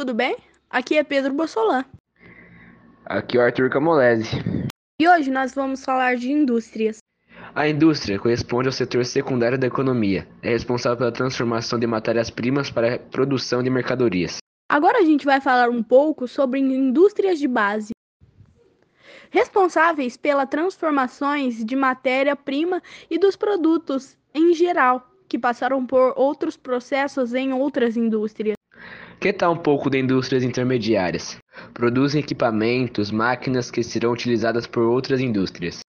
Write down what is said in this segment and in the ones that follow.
tudo bem? Aqui é Pedro Bossolan. Aqui é o Arthur Camolese. E hoje nós vamos falar de indústrias. A indústria corresponde ao setor secundário da economia. É responsável pela transformação de matérias-primas para a produção de mercadorias. Agora a gente vai falar um pouco sobre indústrias de base. Responsáveis pelas transformações de matéria-prima e dos produtos em geral, que passaram por outros processos em outras indústrias. Que tal um pouco de indústrias intermediárias? Produzem equipamentos, máquinas que serão utilizadas por outras indústrias.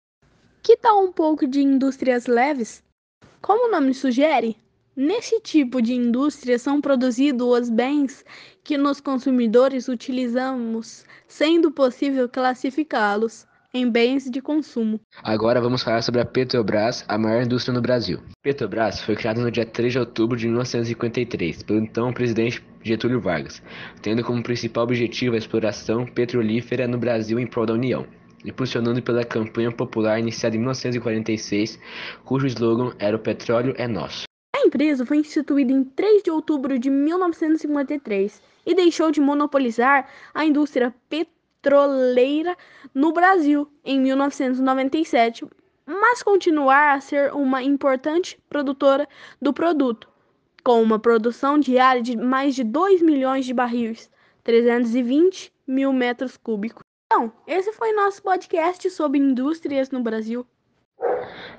Que tal um pouco de indústrias leves? Como o nome sugere, nesse tipo de indústria são produzidos os bens que nós consumidores utilizamos, sendo possível classificá-los em bens de consumo. Agora vamos falar sobre a Petrobras, a maior indústria no Brasil. Petrobras foi criada no dia 3 de outubro de 1953 pelo então presidente Getúlio Vargas, tendo como principal objetivo a exploração petrolífera no Brasil em prol da União, impulsionando pela campanha popular iniciada em 1946, cujo slogan era o petróleo é nosso. A empresa foi instituída em 3 de outubro de 1953 e deixou de monopolizar a indústria petrolífera petroleira no Brasil em 1997, mas continuar a ser uma importante produtora do produto, com uma produção diária de mais de 2 milhões de barris, 320 mil metros cúbicos. Então, esse foi nosso podcast sobre indústrias no Brasil.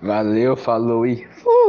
Valeu, falou e fui!